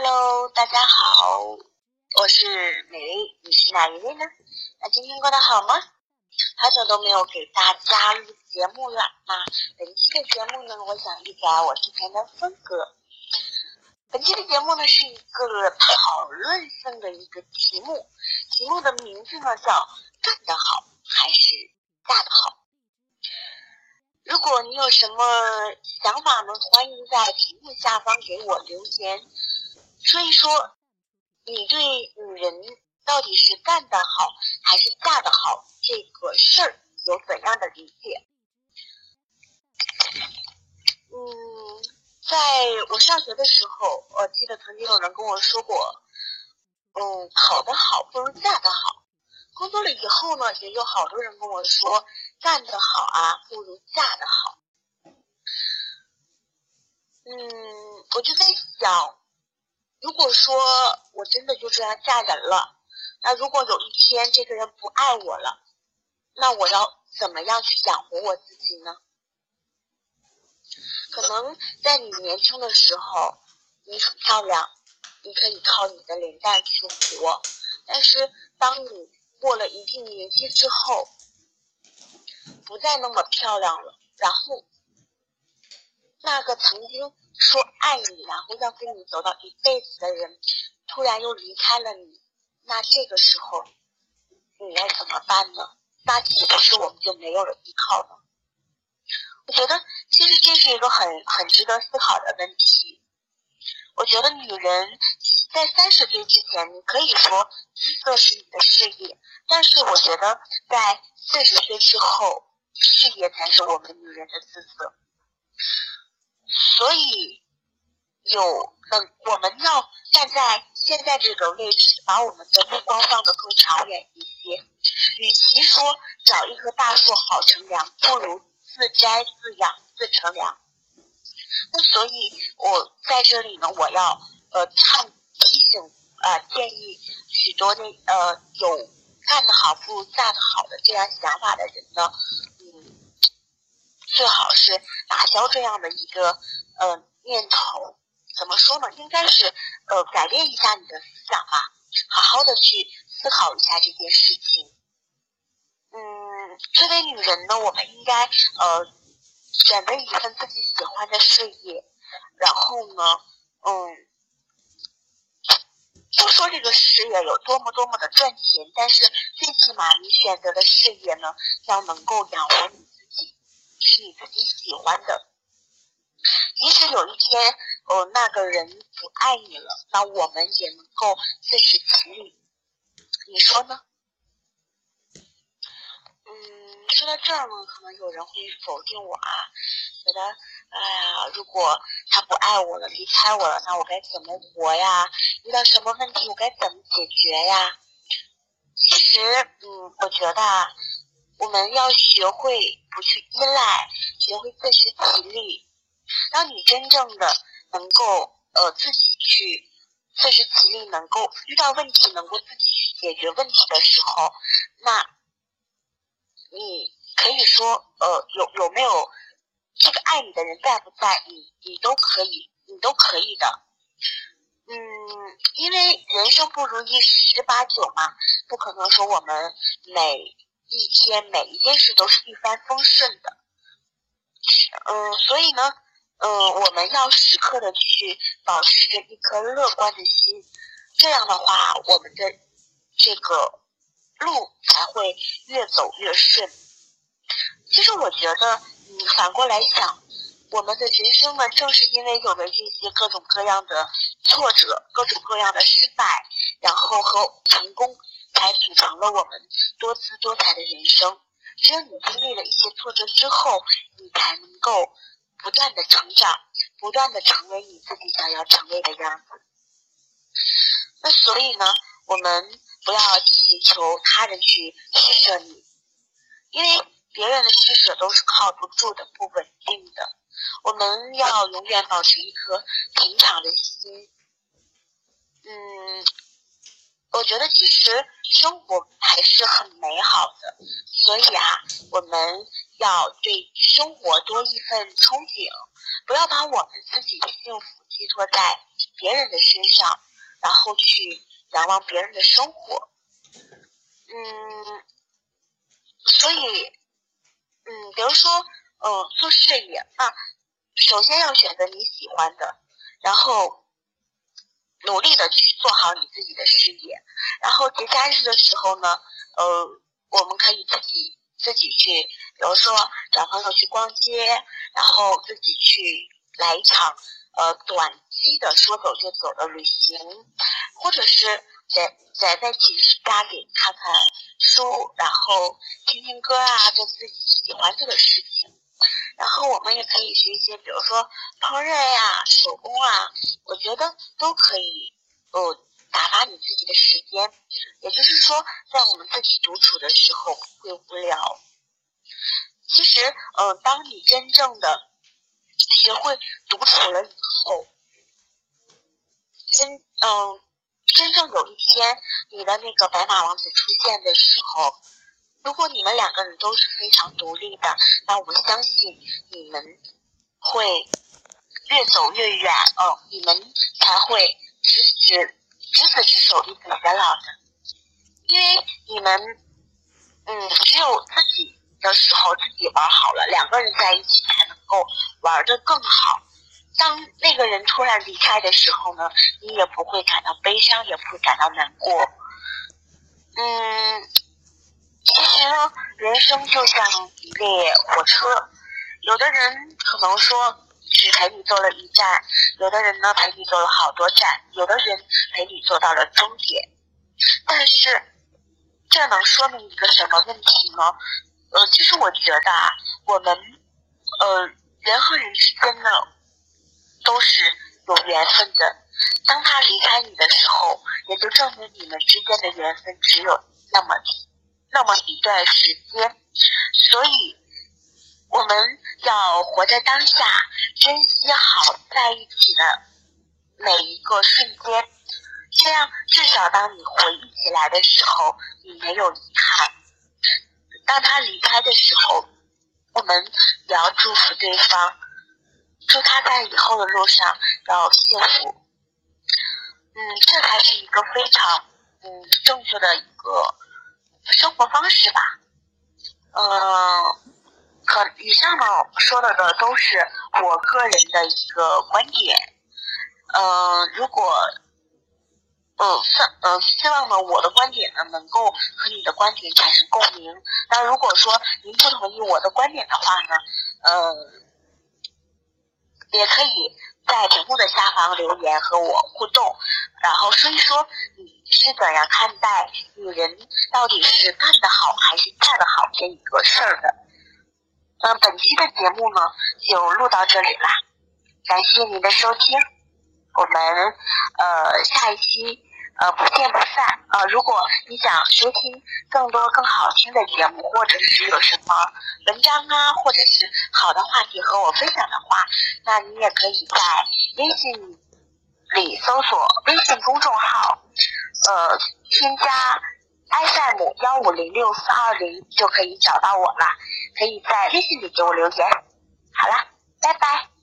Hello，大家好，我是美丽，你是哪一位呢？那今天过得好吗？好久都没有给大家录节目了。那本期的节目呢，我想一改我之前的风格。本期的节目呢是一个讨论性的一个题目，题目的名字呢叫“干得好还是嫁得好”。如果你有什么想法呢，欢迎在屏幕下方给我留言，所以说你对女人到底是干得好还是嫁得好这个事儿有怎样的理解？嗯，在我上学的时候，我记得曾经有人跟我说过，嗯，考得好不如嫁得好。工作了以后呢，也有好多人跟我说，干得好啊，不如嫁得好。嗯，我就在想，如果说我真的就这样嫁人了，那如果有一天这个人不爱我了，那我要怎么样去养活我自己呢？可能在你年轻的时候，你很漂亮，你可以靠你的脸蛋去活，但是当你过了一定年纪之后，不再那么漂亮了。然后，那个曾经说爱你，然后要跟你走到一辈子的人，突然又离开了你，那这个时候，你该怎么办呢？那岂不是我们就没有了依靠了？我觉得，其实这是一个很很值得思考的问题。我觉得女人。在三十岁之前，你可以说姿色是你的事业，但是我觉得在四十岁之后，事业才是我们女人的姿色。所以，有等我们要站在现在这个位置，把我们的目光放得更长远一些。与其说找一棵大树好乘凉，不如自摘自养自乘凉。那所以，我在这里呢，我要呃唱。提醒啊，建议许多那呃有干得好不如嫁得好的这样想法的人呢，最好是打消这样的一个呃念头。怎么说呢？应该是呃改变一下你的思想吧，好好的去思考一下这件事情。嗯，作为女人呢，我们应该呃选择一份自己喜欢的事业，然后呢，嗯。不说这个事业有多么多么的赚钱，但是最起码你选择的事业呢，要能够养活你，是你自己喜欢的。即使有一天，哦，那个人不爱你了，那我们也能够自食其力。你说呢？嗯，说到这儿呢，可能有人会否定我啊，觉得。哎呀，如果他不爱我了，离开我了，那我该怎么活呀？遇到什么问题，我该怎么解决呀？其实，嗯，我觉得啊我们要学会不去依赖，学会自食其力。当你真正的能够呃自己去自食其力，能够遇到问题能够自己去解决问题的时候，那你可以说呃有有没有？这个爱你的人在不在，你你都可以，你都可以的。嗯，因为人生不如意十之八九嘛，不可能说我们每一天每一件事都是一帆风顺的。嗯，所以呢，嗯，我们要时刻的去保持着一颗乐观的心，这样的话，我们的这个路才会越走越顺。其实我觉得。你反过来想，我们的人生呢，正是因为有了这些各种各样的挫折、各种各样的失败，然后和成功，才组成了我们多姿多彩的人生。只有你经历了一些挫折之后，你才能够不断的成长，不断的成为你自己想要成为的样子。那所以呢，我们不要祈求他人去施舍你，因为。别人的施舍都是靠不住的、不稳定的。我们要永远保持一颗平常的心。嗯，我觉得其实生活还是很美好的，所以啊，我们要对生活多一份憧憬，不要把我们自己的幸福寄托在别人的身上，然后去仰望别人的生活。嗯，所以，嗯，比如说，嗯，做事业啊，首先要选择你喜欢的，然后努力的去做好你自己的事业。然后节假日的时候呢，呃，我们可以自己自己去，比如说找朋友去逛街，然后自己去来一场呃短期的说走就走的旅行，或者是在在在寝室家里看看书，然后听听歌啊，做自己喜欢做的事情。然后我们也可以学一些，比如说烹饪呀、手工啊，我觉得都可以，呃。打发你自己的时间，也就是说，在我们自己独处的时候会无聊。其实，嗯，当你真正的学会独处了以后，真，嗯，真正有一天你的那个白马王子出现的时候，如果你们两个人都是非常独立的，那我相信你们会越走越远，哦，你们才会执子。执子之手，与子偕老的，因为你们，嗯，只有自己的时候自己玩好了，两个人在一起才能够玩的更好。当那个人突然离开的时候呢，你也不会感到悲伤，也不会感到难过。嗯，其实呢，人生就像一列火车，有的人可能说。只陪你坐了一站，有的人呢陪你坐了好多站，有的人陪你坐到了终点。但是，这能说明一个什么问题呢？呃，其实我觉得啊，我们呃人和人之间呢都是有缘分的。当他离开你的时候，也就证明你们之间的缘分只有那么那么一段时间。所以，我们要活在当下。珍惜好在一起的每一个瞬间，这样至少当你回忆起来的时候，你没有遗憾。当他离开的时候，我们也要祝福对方，祝他在以后的路上要幸福。嗯，这才是一个非常嗯正确的一个生活方式吧。嗯。可以上呢说的的都是我个人的一个观点，嗯，如果，嗯，希嗯希望呢我的观点呢能够和你的观点产生共鸣。那如果说您不同意我的观点的话呢，嗯，也可以在屏幕的下方留言和我互动，然后说一说你是怎样看待女人到底是干得好还是嫁得好这一个事儿的。嗯，本期的节目呢就录到这里啦，感谢您的收听，我们呃下一期呃不见不散呃，如果你想收听更多更好听的节目，或者是有什么文章啊，或者是好的话题和我分享的话，那你也可以在微信里搜索微信公众号，呃，添加 FM 幺五零六四二零就可以找到我了。可以在微信里给我留言。好了，拜拜。